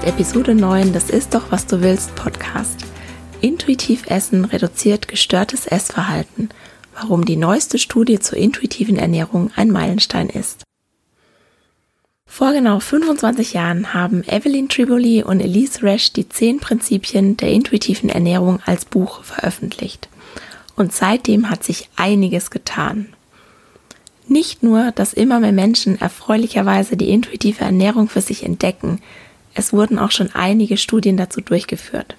Hörst Episode 9 Das ist doch, was du willst Podcast. Intuitiv Essen reduziert gestörtes Essverhalten. Warum die neueste Studie zur intuitiven Ernährung ein Meilenstein ist. Vor genau 25 Jahren haben Evelyn Triboli und Elise Resch die 10 Prinzipien der intuitiven Ernährung als Buch veröffentlicht. Und seitdem hat sich einiges getan. Nicht nur, dass immer mehr Menschen erfreulicherweise die intuitive Ernährung für sich entdecken, es wurden auch schon einige Studien dazu durchgeführt.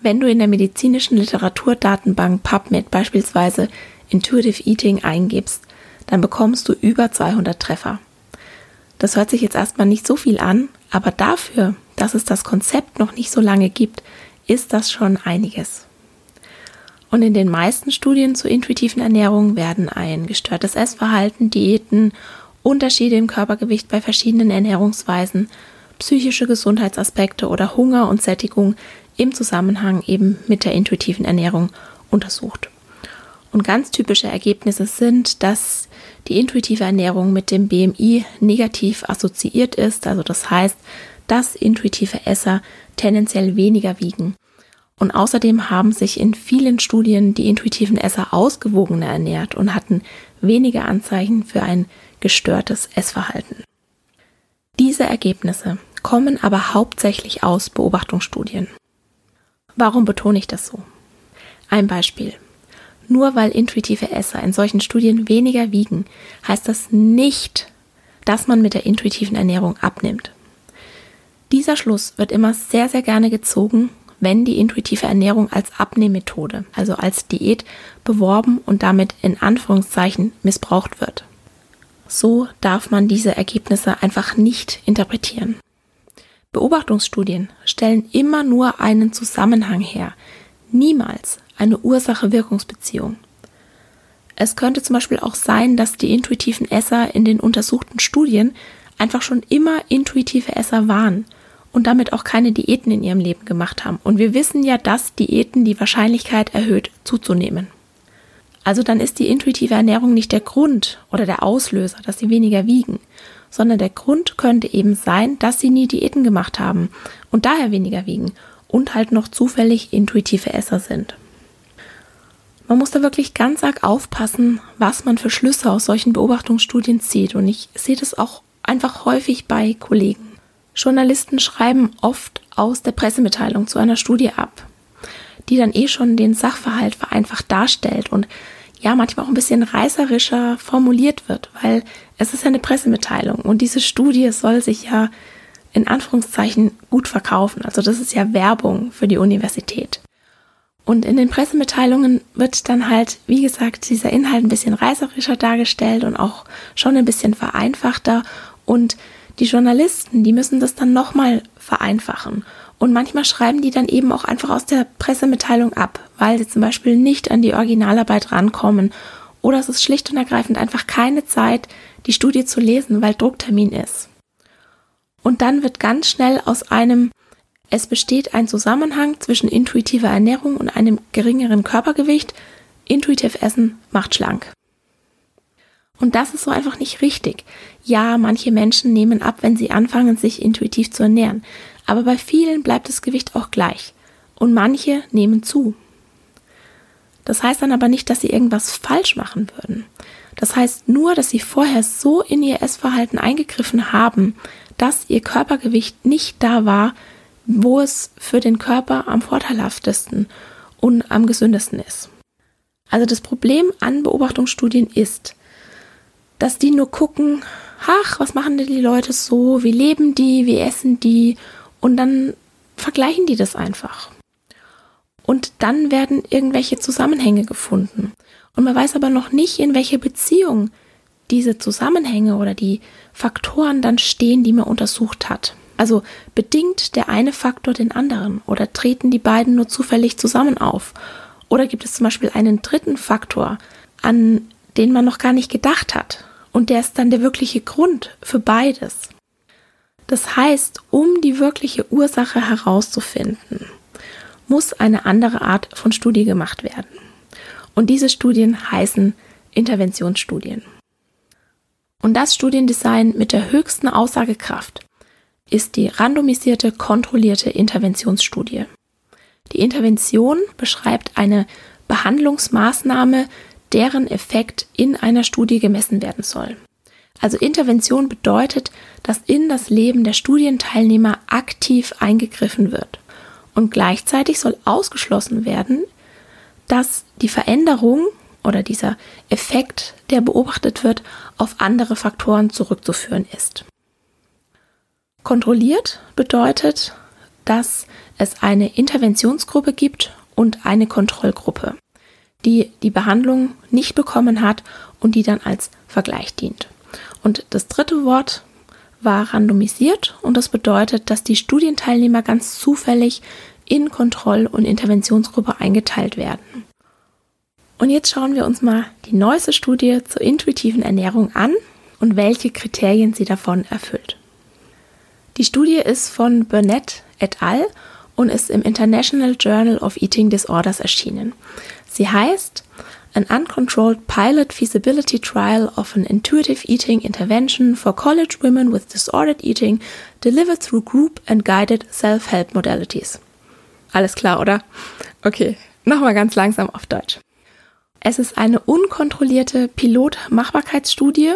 Wenn du in der medizinischen Literaturdatenbank PubMed beispielsweise Intuitive Eating eingibst, dann bekommst du über 200 Treffer. Das hört sich jetzt erstmal nicht so viel an, aber dafür, dass es das Konzept noch nicht so lange gibt, ist das schon einiges. Und in den meisten Studien zur intuitiven Ernährung werden ein gestörtes Essverhalten, Diäten, Unterschiede im Körpergewicht bei verschiedenen Ernährungsweisen psychische Gesundheitsaspekte oder Hunger und Sättigung im Zusammenhang eben mit der intuitiven Ernährung untersucht. Und ganz typische Ergebnisse sind, dass die intuitive Ernährung mit dem BMI negativ assoziiert ist, also das heißt, dass intuitive Esser tendenziell weniger wiegen. Und außerdem haben sich in vielen Studien die intuitiven Esser ausgewogener ernährt und hatten weniger Anzeichen für ein gestörtes Essverhalten. Diese Ergebnisse kommen aber hauptsächlich aus Beobachtungsstudien. Warum betone ich das so? Ein Beispiel. Nur weil intuitive Esser in solchen Studien weniger wiegen, heißt das nicht, dass man mit der intuitiven Ernährung abnimmt. Dieser Schluss wird immer sehr, sehr gerne gezogen, wenn die intuitive Ernährung als Abnehmmethode, also als Diät, beworben und damit in Anführungszeichen missbraucht wird. So darf man diese Ergebnisse einfach nicht interpretieren. Beobachtungsstudien stellen immer nur einen Zusammenhang her, niemals eine Ursache-Wirkungsbeziehung. Es könnte zum Beispiel auch sein, dass die intuitiven Esser in den untersuchten Studien einfach schon immer intuitive Esser waren und damit auch keine Diäten in ihrem Leben gemacht haben. Und wir wissen ja, dass Diäten die Wahrscheinlichkeit erhöht, zuzunehmen. Also dann ist die intuitive Ernährung nicht der Grund oder der Auslöser, dass sie weniger wiegen, sondern der Grund könnte eben sein, dass sie nie Diäten gemacht haben und daher weniger wiegen und halt noch zufällig intuitive Esser sind. Man muss da wirklich ganz arg aufpassen, was man für Schlüsse aus solchen Beobachtungsstudien zieht und ich sehe das auch einfach häufig bei Kollegen. Journalisten schreiben oft aus der Pressemitteilung zu einer Studie ab, die dann eh schon den Sachverhalt vereinfacht darstellt und ja manchmal auch ein bisschen reißerischer formuliert wird, weil es ist ja eine Pressemitteilung und diese Studie soll sich ja in Anführungszeichen gut verkaufen. Also das ist ja Werbung für die Universität. Und in den Pressemitteilungen wird dann halt, wie gesagt, dieser Inhalt ein bisschen reißerischer dargestellt und auch schon ein bisschen vereinfachter. Und die Journalisten, die müssen das dann nochmal vereinfachen. Und manchmal schreiben die dann eben auch einfach aus der Pressemitteilung ab, weil sie zum Beispiel nicht an die Originalarbeit rankommen. Oder es ist schlicht und ergreifend einfach keine Zeit, die Studie zu lesen, weil Drucktermin ist. Und dann wird ganz schnell aus einem es besteht ein Zusammenhang zwischen intuitiver Ernährung und einem geringeren Körpergewicht. Intuitiv Essen macht schlank. Und das ist so einfach nicht richtig. Ja, manche Menschen nehmen ab, wenn sie anfangen, sich intuitiv zu ernähren. Aber bei vielen bleibt das Gewicht auch gleich. Und manche nehmen zu. Das heißt dann aber nicht, dass sie irgendwas falsch machen würden. Das heißt nur, dass sie vorher so in ihr Essverhalten eingegriffen haben, dass ihr Körpergewicht nicht da war, wo es für den Körper am vorteilhaftesten und am gesündesten ist. Also das Problem an Beobachtungsstudien ist, dass die nur gucken, ach, was machen denn die Leute so, wie leben die, wie essen die und dann vergleichen die das einfach. Und dann werden irgendwelche Zusammenhänge gefunden. Und man weiß aber noch nicht, in welche Beziehung diese Zusammenhänge oder die Faktoren dann stehen, die man untersucht hat. Also bedingt der eine Faktor den anderen oder treten die beiden nur zufällig zusammen auf? Oder gibt es zum Beispiel einen dritten Faktor, an den man noch gar nicht gedacht hat und der ist dann der wirkliche Grund für beides? Das heißt, um die wirkliche Ursache herauszufinden, muss eine andere Art von Studie gemacht werden. Und diese Studien heißen Interventionsstudien. Und das Studiendesign mit der höchsten Aussagekraft ist die randomisierte, kontrollierte Interventionsstudie. Die Intervention beschreibt eine Behandlungsmaßnahme, deren Effekt in einer Studie gemessen werden soll. Also Intervention bedeutet, dass in das Leben der Studienteilnehmer aktiv eingegriffen wird. Und gleichzeitig soll ausgeschlossen werden, dass die Veränderung oder dieser Effekt, der beobachtet wird, auf andere Faktoren zurückzuführen ist. Kontrolliert bedeutet, dass es eine Interventionsgruppe gibt und eine Kontrollgruppe, die die Behandlung nicht bekommen hat und die dann als Vergleich dient. Und das dritte Wort war randomisiert und das bedeutet, dass die Studienteilnehmer ganz zufällig in Kontroll- und Interventionsgruppe eingeteilt werden. Und jetzt schauen wir uns mal die neueste Studie zur intuitiven Ernährung an und welche Kriterien sie davon erfüllt. Die Studie ist von Burnett et al. und ist im International Journal of Eating Disorders erschienen. Sie heißt An Uncontrolled Pilot Feasibility Trial of an Intuitive Eating Intervention for College Women with Disordered Eating delivered through Group and Guided Self-Help Modalities. Alles klar, oder? Okay, nochmal ganz langsam auf Deutsch. Es ist eine unkontrollierte Pilotmachbarkeitsstudie.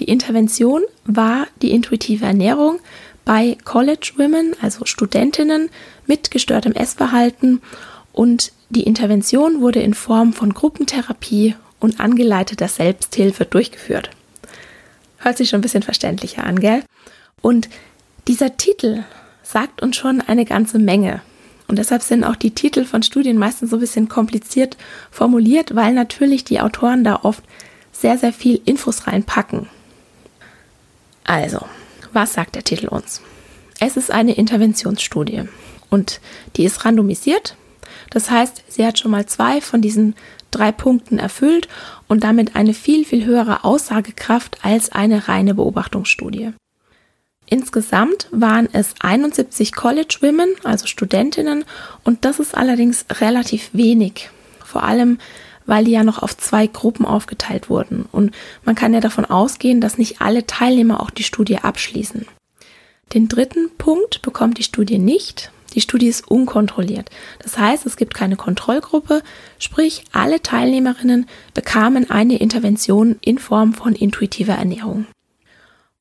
Die Intervention war die intuitive Ernährung bei College Women, also Studentinnen mit gestörtem Essverhalten und die Intervention wurde in Form von Gruppentherapie und angeleiteter Selbsthilfe durchgeführt. Hört sich schon ein bisschen verständlicher an, gell? Und dieser Titel sagt uns schon eine ganze Menge. Und deshalb sind auch die Titel von Studien meistens so ein bisschen kompliziert formuliert, weil natürlich die Autoren da oft sehr, sehr viel Infos reinpacken. Also, was sagt der Titel uns? Es ist eine Interventionsstudie und die ist randomisiert. Das heißt, sie hat schon mal zwei von diesen drei Punkten erfüllt und damit eine viel, viel höhere Aussagekraft als eine reine Beobachtungsstudie. Insgesamt waren es 71 College Women, also Studentinnen, und das ist allerdings relativ wenig. Vor allem, weil die ja noch auf zwei Gruppen aufgeteilt wurden. Und man kann ja davon ausgehen, dass nicht alle Teilnehmer auch die Studie abschließen. Den dritten Punkt bekommt die Studie nicht. Die Studie ist unkontrolliert. Das heißt, es gibt keine Kontrollgruppe, sprich alle Teilnehmerinnen bekamen eine Intervention in Form von intuitiver Ernährung.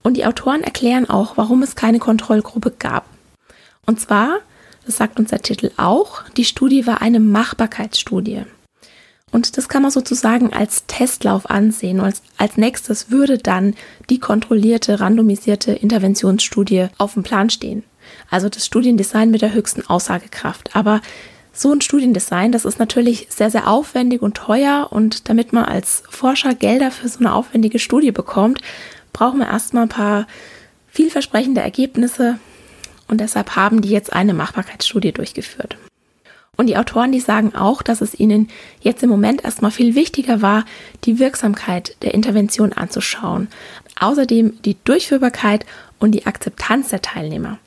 Und die Autoren erklären auch, warum es keine Kontrollgruppe gab. Und zwar, das sagt uns der Titel auch, die Studie war eine Machbarkeitsstudie. Und das kann man sozusagen als Testlauf ansehen. Als, als nächstes würde dann die kontrollierte, randomisierte Interventionsstudie auf dem Plan stehen. Also das Studiendesign mit der höchsten Aussagekraft. Aber so ein Studiendesign, das ist natürlich sehr, sehr aufwendig und teuer. Und damit man als Forscher Gelder für so eine aufwendige Studie bekommt, brauchen wir erstmal ein paar vielversprechende Ergebnisse und deshalb haben die jetzt eine Machbarkeitsstudie durchgeführt. Und die Autoren, die sagen auch, dass es ihnen jetzt im Moment erstmal viel wichtiger war, die Wirksamkeit der Intervention anzuschauen. Außerdem die Durchführbarkeit und die Akzeptanz der Teilnehmer.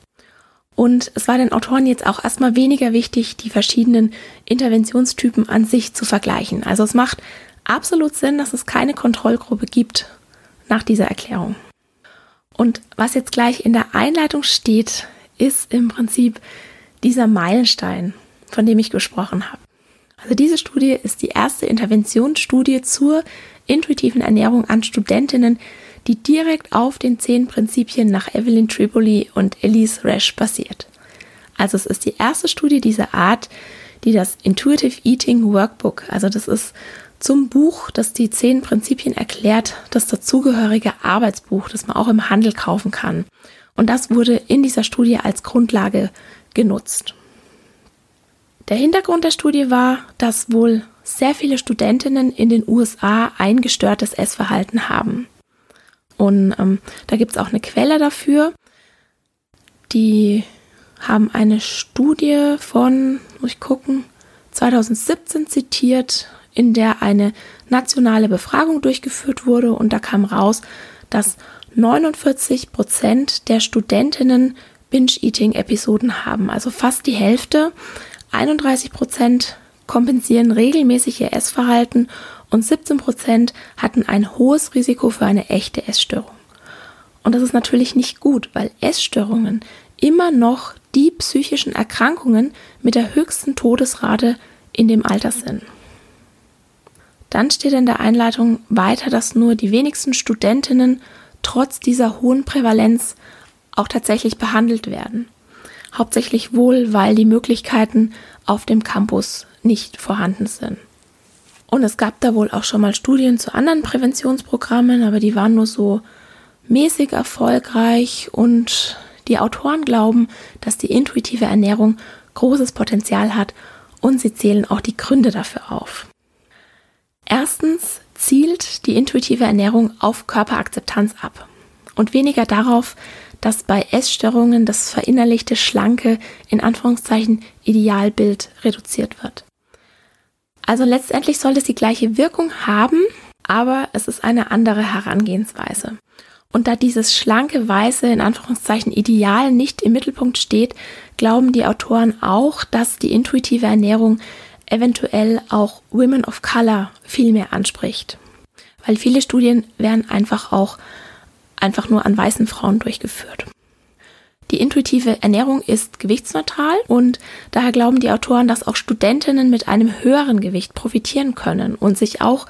Und es war den Autoren jetzt auch erstmal weniger wichtig, die verschiedenen Interventionstypen an sich zu vergleichen. Also es macht absolut Sinn, dass es keine Kontrollgruppe gibt nach dieser Erklärung. Und was jetzt gleich in der Einleitung steht, ist im Prinzip dieser Meilenstein, von dem ich gesprochen habe. Also diese Studie ist die erste Interventionsstudie zur intuitiven Ernährung an Studentinnen, die direkt auf den zehn Prinzipien nach Evelyn Tripoli und Elise Resch basiert. Also es ist die erste Studie dieser Art, die das Intuitive Eating Workbook, also das ist zum Buch, das die zehn Prinzipien erklärt, das dazugehörige Arbeitsbuch, das man auch im Handel kaufen kann. Und das wurde in dieser Studie als Grundlage genutzt. Der Hintergrund der Studie war, dass wohl sehr viele Studentinnen in den USA ein gestörtes Essverhalten haben. Und ähm, da gibt es auch eine Quelle dafür. Die haben eine Studie von, muss ich gucken, 2017 zitiert, in der eine nationale Befragung durchgeführt wurde und da kam raus, dass 49 Prozent der Studentinnen Binge-Eating-Episoden haben, also fast die Hälfte. 31 Prozent kompensieren regelmäßig ihr Essverhalten und 17 Prozent hatten ein hohes Risiko für eine echte Essstörung. Und das ist natürlich nicht gut, weil Essstörungen immer noch die psychischen Erkrankungen mit der höchsten Todesrate in dem Alter sind. Dann steht in der Einleitung weiter, dass nur die wenigsten Studentinnen trotz dieser hohen Prävalenz auch tatsächlich behandelt werden. Hauptsächlich wohl, weil die Möglichkeiten auf dem Campus nicht vorhanden sind. Und es gab da wohl auch schon mal Studien zu anderen Präventionsprogrammen, aber die waren nur so mäßig erfolgreich und die Autoren glauben, dass die intuitive Ernährung großes Potenzial hat und sie zählen auch die Gründe dafür auf. Erstens zielt die intuitive Ernährung auf Körperakzeptanz ab und weniger darauf, dass bei Essstörungen das verinnerlichte schlanke, in Anführungszeichen, Idealbild reduziert wird. Also letztendlich soll es die gleiche Wirkung haben, aber es ist eine andere Herangehensweise. Und da dieses schlanke, weiße, in Anführungszeichen Ideal nicht im Mittelpunkt steht, glauben die Autoren auch, dass die intuitive Ernährung eventuell auch Women of Color viel mehr anspricht. Weil viele Studien werden einfach auch einfach nur an weißen Frauen durchgeführt. Die intuitive Ernährung ist gewichtsneutral und daher glauben die Autoren, dass auch Studentinnen mit einem höheren Gewicht profitieren können und sich auch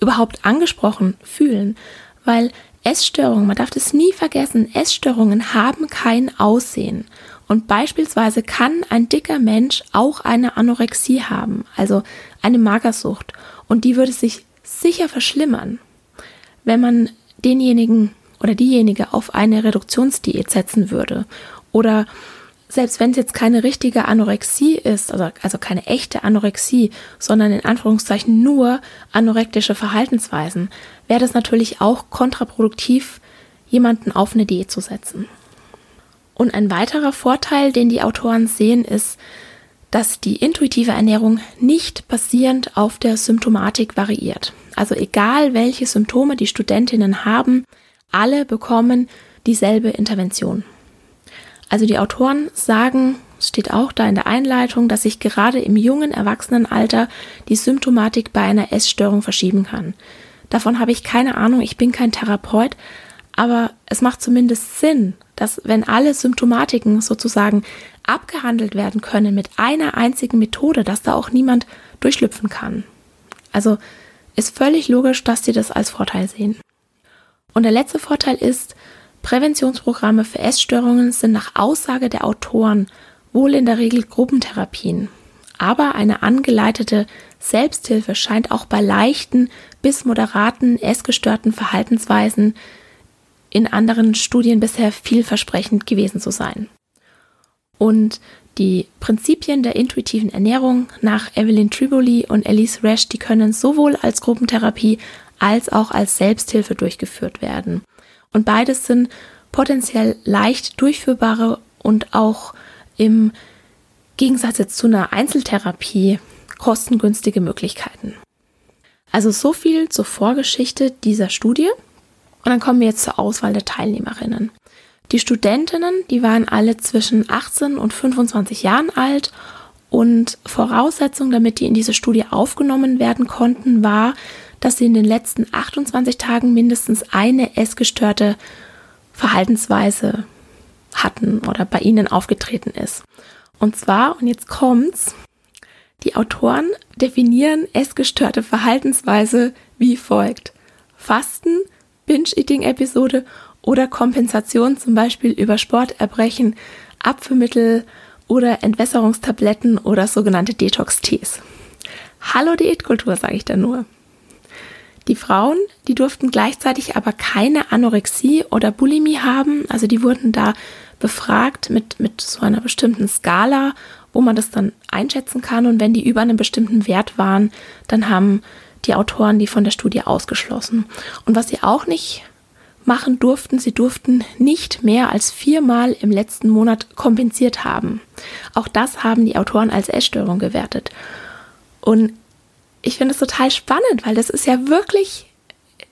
überhaupt angesprochen fühlen, weil Essstörungen, man darf das nie vergessen, Essstörungen haben kein Aussehen. Und beispielsweise kann ein dicker Mensch auch eine Anorexie haben, also eine Magersucht. Und die würde sich sicher verschlimmern, wenn man denjenigen oder diejenige auf eine Reduktionsdiät setzen würde. Oder selbst wenn es jetzt keine richtige Anorexie ist, also, also keine echte Anorexie, sondern in Anführungszeichen nur anorektische Verhaltensweisen, wäre das natürlich auch kontraproduktiv, jemanden auf eine Diät zu setzen. Und ein weiterer Vorteil, den die Autoren sehen, ist, dass die intuitive Ernährung nicht basierend auf der Symptomatik variiert. Also egal, welche Symptome die Studentinnen haben, alle bekommen dieselbe Intervention. Also die Autoren sagen, steht auch da in der Einleitung, dass sich gerade im jungen Erwachsenenalter die Symptomatik bei einer Essstörung verschieben kann. Davon habe ich keine Ahnung, ich bin kein Therapeut, aber es macht zumindest Sinn, dass wenn alle Symptomatiken sozusagen abgehandelt werden können mit einer einzigen Methode, dass da auch niemand durchschlüpfen kann. Also ist völlig logisch, dass sie das als Vorteil sehen. Und der letzte Vorteil ist, Präventionsprogramme für Essstörungen sind nach Aussage der Autoren wohl in der Regel Gruppentherapien. Aber eine angeleitete Selbsthilfe scheint auch bei leichten bis moderaten essgestörten Verhaltensweisen in anderen Studien bisher vielversprechend gewesen zu sein. Und die Prinzipien der intuitiven Ernährung nach Evelyn Triboli und Elise Resch, die können sowohl als Gruppentherapie als auch als Selbsthilfe durchgeführt werden. Und beides sind potenziell leicht durchführbare und auch im Gegensatz jetzt zu einer Einzeltherapie kostengünstige Möglichkeiten. Also so viel zur Vorgeschichte dieser Studie. Und dann kommen wir jetzt zur Auswahl der Teilnehmerinnen. Die Studentinnen, die waren alle zwischen 18 und 25 Jahren alt und Voraussetzung, damit die in diese Studie aufgenommen werden konnten, war, dass sie in den letzten 28 Tagen mindestens eine essgestörte Verhaltensweise hatten oder bei ihnen aufgetreten ist. Und zwar, und jetzt kommt's, Die Autoren definieren essgestörte Verhaltensweise wie folgt. Fasten, Binge-Eating-Episode oder Kompensation zum Beispiel über Sporterbrechen, Abführmittel oder Entwässerungstabletten oder sogenannte Detox-Tees. Hallo Diätkultur, sage ich da nur. Die Frauen, die durften gleichzeitig aber keine Anorexie oder Bulimie haben, also die wurden da befragt mit, mit so einer bestimmten Skala, wo man das dann einschätzen kann und wenn die über einem bestimmten Wert waren, dann haben die Autoren die von der Studie ausgeschlossen. Und was sie auch nicht machen durften, sie durften nicht mehr als viermal im letzten Monat kompensiert haben. Auch das haben die Autoren als Essstörung gewertet. Und ich finde es total spannend, weil das ist ja wirklich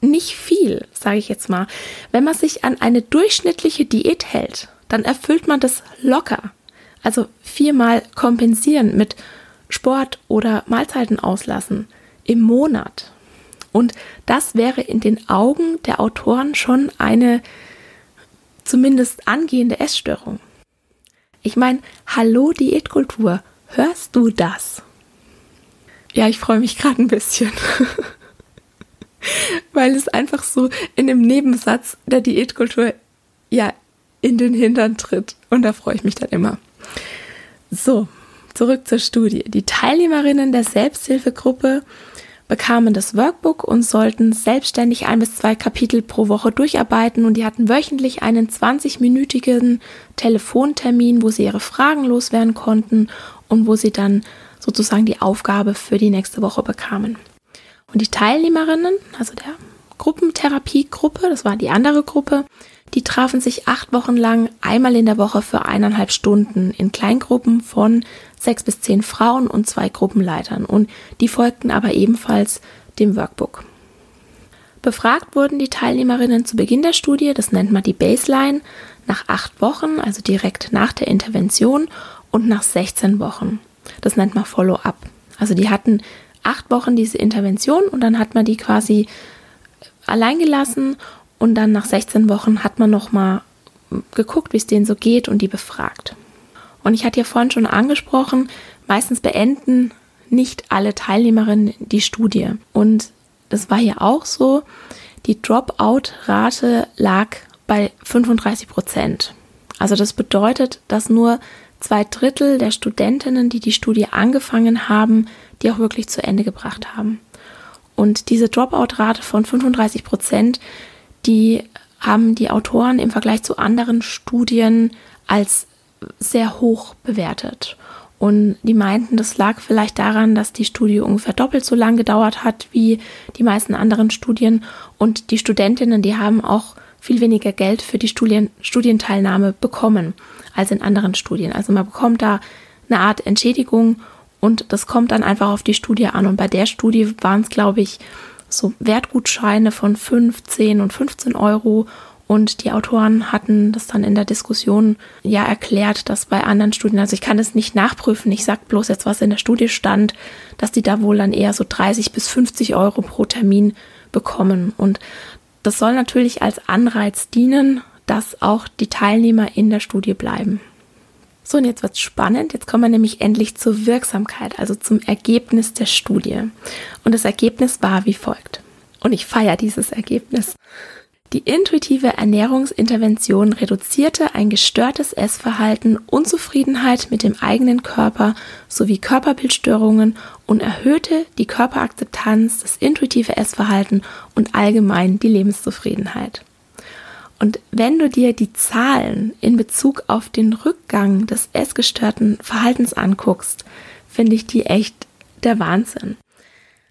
nicht viel, sage ich jetzt mal. Wenn man sich an eine durchschnittliche Diät hält, dann erfüllt man das locker. Also viermal kompensieren mit Sport oder Mahlzeiten auslassen im Monat. Und das wäre in den Augen der Autoren schon eine zumindest angehende Essstörung. Ich meine, hallo Diätkultur, hörst du das? Ja, ich freue mich gerade ein bisschen. Weil es einfach so in dem Nebensatz der Diätkultur ja in den Hintern tritt. Und da freue ich mich dann immer. So, zurück zur Studie. Die Teilnehmerinnen der Selbsthilfegruppe bekamen das Workbook und sollten selbstständig ein bis zwei Kapitel pro Woche durcharbeiten und die hatten wöchentlich einen 20-minütigen Telefontermin, wo sie ihre Fragen loswerden konnten und wo sie dann sozusagen die Aufgabe für die nächste Woche bekamen. Und die Teilnehmerinnen, also der Gruppentherapiegruppe, das war die andere Gruppe, die trafen sich acht Wochen lang einmal in der Woche für eineinhalb Stunden in Kleingruppen von sechs bis zehn Frauen und zwei Gruppenleitern und die folgten aber ebenfalls dem Workbook. Befragt wurden die Teilnehmerinnen zu Beginn der Studie, das nennt man die Baseline, nach acht Wochen, also direkt nach der Intervention und nach 16 Wochen. Das nennt man Follow-up. Also die hatten acht Wochen diese Intervention und dann hat man die quasi allein gelassen und dann nach 16 Wochen hat man nochmal geguckt, wie es denen so geht und die befragt. Und ich hatte ja vorhin schon angesprochen, meistens beenden nicht alle Teilnehmerinnen die Studie. Und das war hier auch so. Die Dropout-Rate lag bei 35 Prozent. Also das bedeutet, dass nur zwei Drittel der Studentinnen, die die Studie angefangen haben, die auch wirklich zu Ende gebracht haben. Und diese Dropout-Rate von 35 Prozent, die haben die Autoren im Vergleich zu anderen Studien als sehr hoch bewertet. Und die meinten, das lag vielleicht daran, dass die Studie ungefähr doppelt so lang gedauert hat wie die meisten anderen Studien. Und die Studentinnen, die haben auch viel weniger Geld für die Studien, Studienteilnahme bekommen als in anderen Studien. Also man bekommt da eine Art Entschädigung und das kommt dann einfach auf die Studie an. Und bei der Studie waren es, glaube ich, so Wertgutscheine von 5, 10 und 15 Euro. Und die Autoren hatten das dann in der Diskussion ja erklärt, dass bei anderen Studien, also ich kann das nicht nachprüfen, ich sage bloß jetzt, was in der Studie stand, dass die da wohl dann eher so 30 bis 50 Euro pro Termin bekommen. Und das soll natürlich als Anreiz dienen, dass auch die Teilnehmer in der Studie bleiben. So, und jetzt wird's spannend. Jetzt kommen wir nämlich endlich zur Wirksamkeit, also zum Ergebnis der Studie. Und das Ergebnis war wie folgt. Und ich feiere dieses Ergebnis. Die intuitive Ernährungsintervention reduzierte ein gestörtes Essverhalten, Unzufriedenheit mit dem eigenen Körper sowie Körperbildstörungen und erhöhte die Körperakzeptanz, das intuitive Essverhalten und allgemein die Lebenszufriedenheit. Und wenn du dir die Zahlen in Bezug auf den Rückgang des essgestörten Verhaltens anguckst, finde ich die echt der Wahnsinn.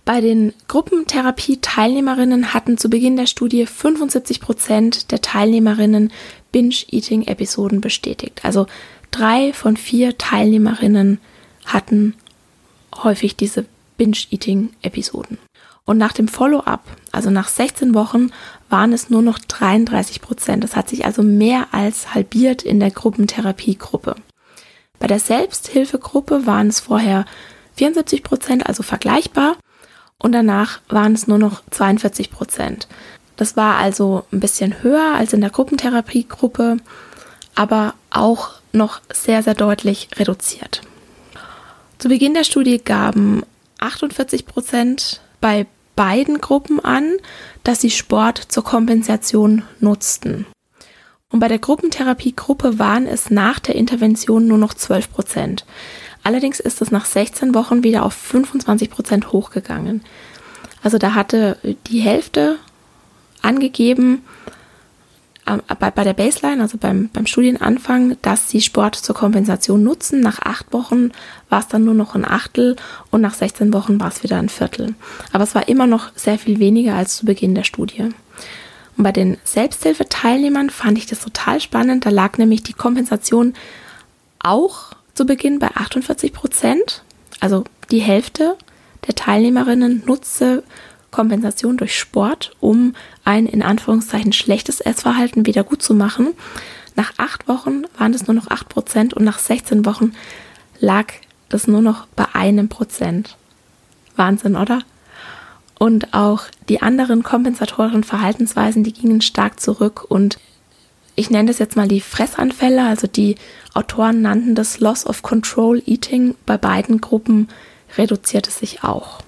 Bei den Gruppentherapie-Teilnehmerinnen hatten zu Beginn der Studie 75 Prozent der Teilnehmerinnen Binge-Eating-Episoden bestätigt. Also drei von vier Teilnehmerinnen hatten häufig diese Binge-Eating-Episoden. Und nach dem Follow-up, also nach 16 Wochen, waren es nur noch 33 Prozent. Das hat sich also mehr als halbiert in der Gruppentherapiegruppe. Bei der Selbsthilfegruppe waren es vorher 74 Prozent, also vergleichbar. Und danach waren es nur noch 42 Prozent. Das war also ein bisschen höher als in der Gruppentherapiegruppe, aber auch noch sehr, sehr deutlich reduziert. Zu Beginn der Studie gaben 48 Prozent bei beiden Gruppen an, dass sie Sport zur Kompensation nutzten. Und bei der Gruppentherapiegruppe waren es nach der Intervention nur noch 12 Prozent. Allerdings ist es nach 16 Wochen wieder auf 25 Prozent hochgegangen. Also da hatte die Hälfte angegeben, bei, bei der Baseline, also beim, beim Studienanfang, dass sie Sport zur Kompensation nutzen. Nach acht Wochen war es dann nur noch ein Achtel und nach 16 Wochen war es wieder ein Viertel. Aber es war immer noch sehr viel weniger als zu Beginn der Studie. Und bei den Selbsthilfeteilnehmern fand ich das total spannend. Da lag nämlich die Kompensation auch zu Beginn bei 48 Prozent. Also die Hälfte der Teilnehmerinnen nutzte Kompensation durch Sport, um ein in Anführungszeichen schlechtes Essverhalten wieder gut zu machen. Nach acht Wochen waren es nur noch acht Prozent und nach 16 Wochen lag das nur noch bei einem Prozent. Wahnsinn, oder? Und auch die anderen kompensatorischen Verhaltensweisen, die gingen stark zurück und ich nenne das jetzt mal die Fressanfälle, also die Autoren nannten das Loss of Control Eating bei beiden Gruppen reduzierte sich auch.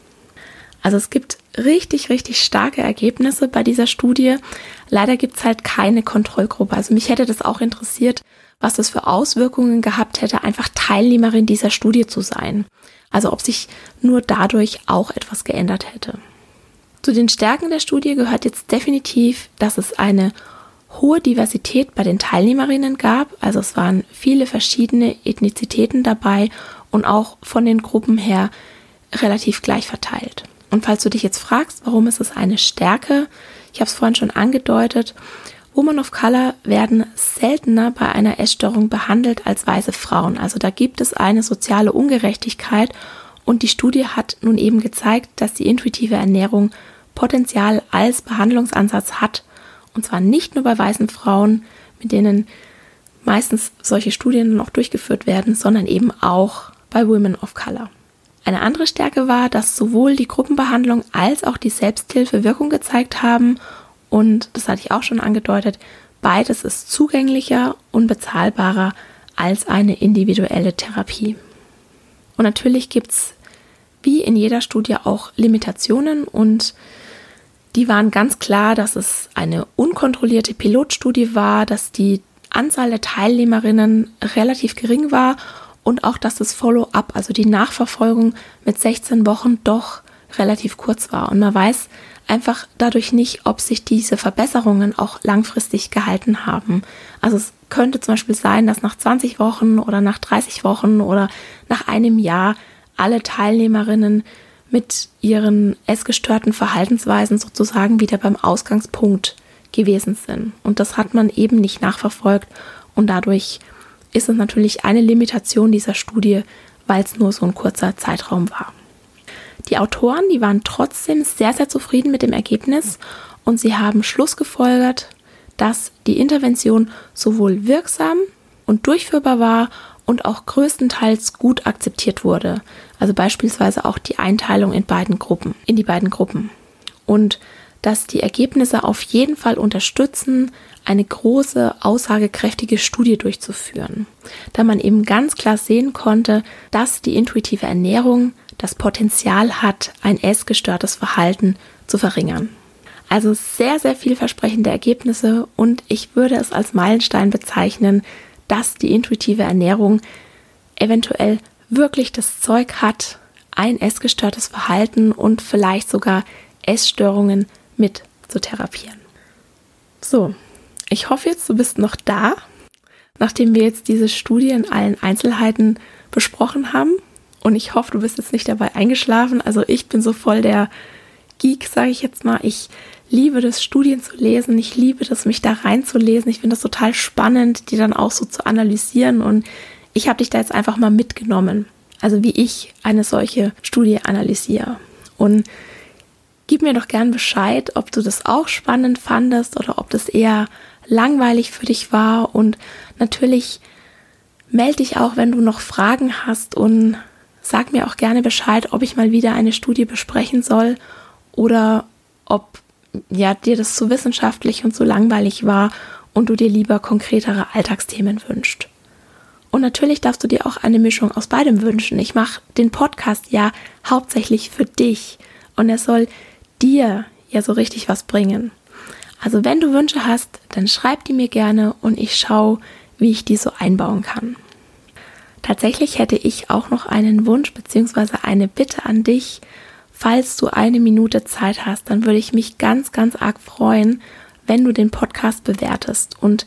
Also es gibt richtig, richtig starke Ergebnisse bei dieser Studie. Leider gibt es halt keine Kontrollgruppe. Also mich hätte das auch interessiert, was das für Auswirkungen gehabt hätte, einfach Teilnehmerin dieser Studie zu sein. Also ob sich nur dadurch auch etwas geändert hätte. Zu den Stärken der Studie gehört jetzt definitiv, dass es eine hohe Diversität bei den Teilnehmerinnen gab. Also es waren viele verschiedene Ethnizitäten dabei und auch von den Gruppen her relativ gleich verteilt. Und falls du dich jetzt fragst, warum ist es eine Stärke, ich habe es vorhin schon angedeutet, Women of Color werden seltener bei einer Essstörung behandelt als weiße Frauen. Also da gibt es eine soziale Ungerechtigkeit und die Studie hat nun eben gezeigt, dass die intuitive Ernährung Potenzial als Behandlungsansatz hat. Und zwar nicht nur bei weißen Frauen, mit denen meistens solche Studien noch durchgeführt werden, sondern eben auch bei Women of Color. Eine andere Stärke war, dass sowohl die Gruppenbehandlung als auch die Selbsthilfe Wirkung gezeigt haben und, das hatte ich auch schon angedeutet, beides ist zugänglicher und bezahlbarer als eine individuelle Therapie. Und natürlich gibt es wie in jeder Studie auch Limitationen und die waren ganz klar, dass es eine unkontrollierte Pilotstudie war, dass die Anzahl der Teilnehmerinnen relativ gering war und auch, dass das Follow-up, also die Nachverfolgung mit 16 Wochen doch relativ kurz war. Und man weiß einfach dadurch nicht, ob sich diese Verbesserungen auch langfristig gehalten haben. Also es könnte zum Beispiel sein, dass nach 20 Wochen oder nach 30 Wochen oder nach einem Jahr alle Teilnehmerinnen mit ihren essgestörten Verhaltensweisen sozusagen wieder beim Ausgangspunkt gewesen sind. Und das hat man eben nicht nachverfolgt und dadurch ist es natürlich eine Limitation dieser Studie, weil es nur so ein kurzer Zeitraum war. Die Autoren, die waren trotzdem sehr, sehr zufrieden mit dem Ergebnis und sie haben Schluss gefolgert, dass die Intervention sowohl wirksam und durchführbar war und auch größtenteils gut akzeptiert wurde. Also beispielsweise auch die Einteilung in beiden Gruppen, in die beiden Gruppen. Und dass die Ergebnisse auf jeden Fall unterstützen, eine große, aussagekräftige Studie durchzuführen, da man eben ganz klar sehen konnte, dass die intuitive Ernährung das Potenzial hat, ein essgestörtes Verhalten zu verringern. Also sehr, sehr vielversprechende Ergebnisse und ich würde es als Meilenstein bezeichnen, dass die intuitive Ernährung eventuell wirklich das Zeug hat, ein essgestörtes Verhalten und vielleicht sogar Essstörungen mit zu therapieren. So, ich hoffe jetzt, du bist noch da, nachdem wir jetzt diese Studie in allen Einzelheiten besprochen haben. Und ich hoffe, du bist jetzt nicht dabei eingeschlafen. Also ich bin so voll der Geek, sage ich jetzt mal. Ich liebe das, Studien zu lesen. Ich liebe das, mich da reinzulesen. Ich finde das total spannend, die dann auch so zu analysieren. Und ich habe dich da jetzt einfach mal mitgenommen. Also wie ich eine solche Studie analysiere. Und gib mir doch gern Bescheid, ob du das auch spannend fandest oder ob das eher langweilig für dich war. Und natürlich melde dich auch, wenn du noch Fragen hast und sag mir auch gerne Bescheid, ob ich mal wieder eine Studie besprechen soll oder ob ja dir das zu wissenschaftlich und zu langweilig war und du dir lieber konkretere Alltagsthemen wünscht. Und natürlich darfst du dir auch eine Mischung aus beidem wünschen. Ich mache den Podcast ja hauptsächlich für dich und er soll dir ja so richtig was bringen. Also wenn du Wünsche hast, dann schreib die mir gerne und ich schaue, wie ich die so einbauen kann. Tatsächlich hätte ich auch noch einen Wunsch bzw. eine Bitte an dich. Falls du eine Minute Zeit hast, dann würde ich mich ganz, ganz arg freuen, wenn du den Podcast bewertest. Und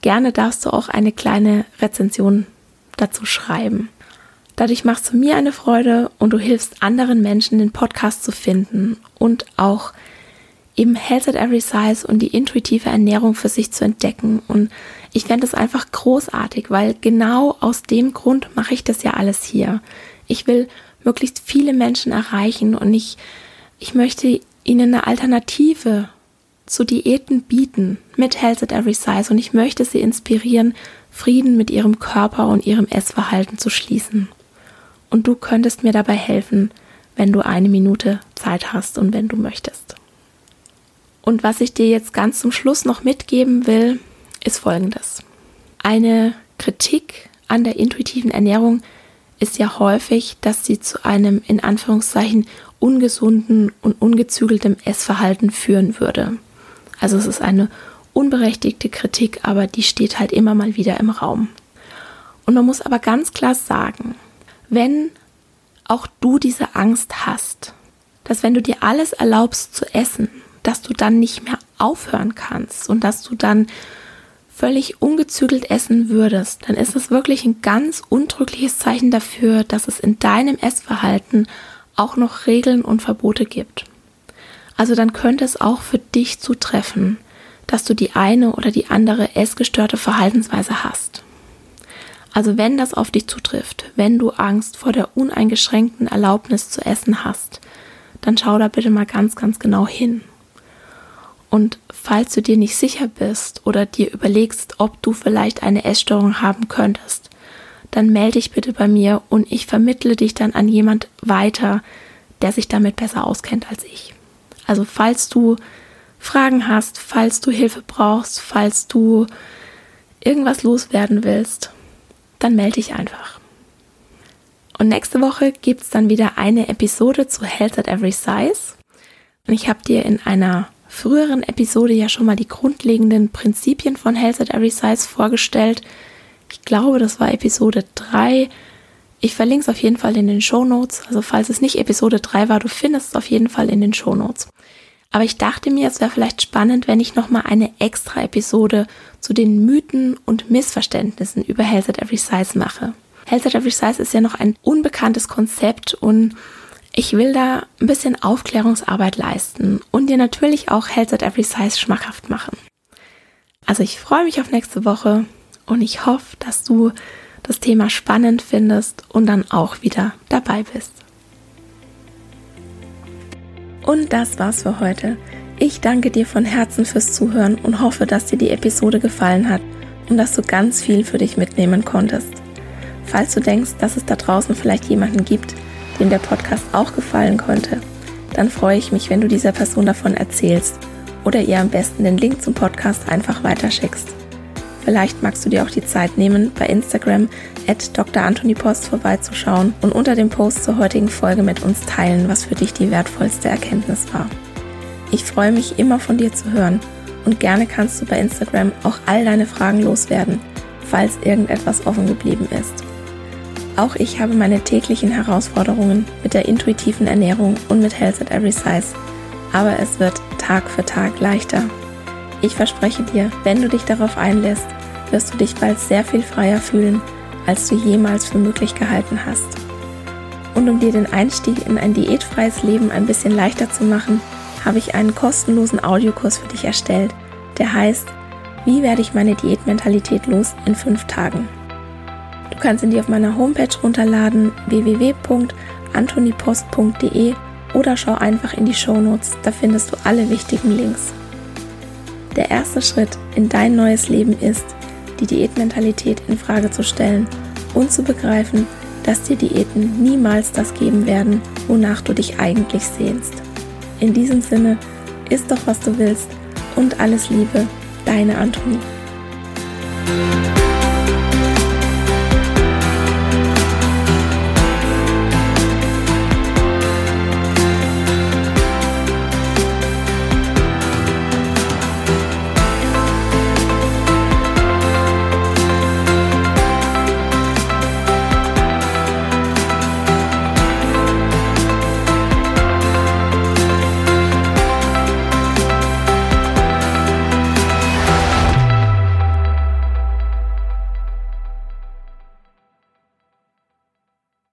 gerne darfst du auch eine kleine Rezension dazu schreiben. Dadurch machst du mir eine Freude und du hilfst anderen Menschen, den Podcast zu finden und auch eben Health at Every Size und die intuitive Ernährung für sich zu entdecken. Und ich fände es einfach großartig, weil genau aus dem Grund mache ich das ja alles hier. Ich will möglichst viele Menschen erreichen und ich, ich möchte ihnen eine Alternative zu Diäten bieten mit Health at Every Size und ich möchte sie inspirieren, Frieden mit ihrem Körper und ihrem Essverhalten zu schließen. Und du könntest mir dabei helfen, wenn du eine Minute Zeit hast und wenn du möchtest. Und was ich dir jetzt ganz zum Schluss noch mitgeben will, ist folgendes. Eine Kritik an der intuitiven Ernährung ist ja häufig, dass sie zu einem in Anführungszeichen ungesunden und ungezügeltem Essverhalten führen würde. Also es ist eine unberechtigte Kritik, aber die steht halt immer mal wieder im Raum. Und man muss aber ganz klar sagen, wenn auch du diese Angst hast, dass wenn du dir alles erlaubst zu essen, dass du dann nicht mehr aufhören kannst und dass du dann völlig ungezügelt essen würdest, dann ist es wirklich ein ganz untrügliches Zeichen dafür, dass es in deinem Essverhalten auch noch Regeln und Verbote gibt. Also dann könnte es auch für dich zutreffen, dass du die eine oder die andere essgestörte Verhaltensweise hast. Also wenn das auf dich zutrifft, wenn du Angst vor der uneingeschränkten Erlaubnis zu essen hast, dann schau da bitte mal ganz, ganz genau hin. Und falls du dir nicht sicher bist oder dir überlegst, ob du vielleicht eine Essstörung haben könntest, dann melde dich bitte bei mir und ich vermittle dich dann an jemand weiter, der sich damit besser auskennt als ich. Also falls du Fragen hast, falls du Hilfe brauchst, falls du irgendwas loswerden willst, dann melde dich einfach. Und nächste Woche gibt es dann wieder eine Episode zu Health at Every Size. Und ich habe dir in einer früheren Episode ja schon mal die grundlegenden Prinzipien von Health at Every Size vorgestellt. Ich glaube, das war Episode 3. Ich verlinke es auf jeden Fall in den Show Notes. Also falls es nicht Episode 3 war, du findest es auf jeden Fall in den Show Notes. Aber ich dachte mir, es wäre vielleicht spannend, wenn ich nochmal eine extra Episode zu den Mythen und Missverständnissen über Health at Every Size mache. Health at Every Size ist ja noch ein unbekanntes Konzept und ich will da ein bisschen Aufklärungsarbeit leisten und dir natürlich auch Health at Every Size schmackhaft machen. Also ich freue mich auf nächste Woche und ich hoffe, dass du das Thema spannend findest und dann auch wieder dabei bist. Und das war's für heute. Ich danke dir von Herzen fürs Zuhören und hoffe, dass dir die Episode gefallen hat und dass du ganz viel für dich mitnehmen konntest. Falls du denkst, dass es da draußen vielleicht jemanden gibt, dem der Podcast auch gefallen könnte, dann freue ich mich, wenn du dieser Person davon erzählst oder ihr am besten den Link zum Podcast einfach weiterschickst. Vielleicht magst du dir auch die Zeit nehmen, bei Instagram at Dr. Anthony Post vorbeizuschauen und unter dem Post zur heutigen Folge mit uns teilen, was für dich die wertvollste Erkenntnis war. Ich freue mich immer von dir zu hören und gerne kannst du bei Instagram auch all deine Fragen loswerden, falls irgendetwas offen geblieben ist. Auch ich habe meine täglichen Herausforderungen mit der intuitiven Ernährung und mit Health at Every Size. Aber es wird Tag für Tag leichter. Ich verspreche dir, wenn du dich darauf einlässt, wirst du dich bald sehr viel freier fühlen, als du jemals für möglich gehalten hast. Und um dir den Einstieg in ein diätfreies Leben ein bisschen leichter zu machen, habe ich einen kostenlosen Audiokurs für dich erstellt, der heißt Wie werde ich meine Diätmentalität los in fünf Tagen? Du kannst ihn dir auf meiner Homepage runterladen www.antonipost.de oder schau einfach in die Shownotes, da findest du alle wichtigen Links. Der erste Schritt in dein neues Leben ist, die Diätmentalität in Frage zu stellen und zu begreifen, dass dir Diäten niemals das geben werden, wonach du dich eigentlich sehnst. In diesem Sinne, isst doch was du willst und alles Liebe, deine Antonie.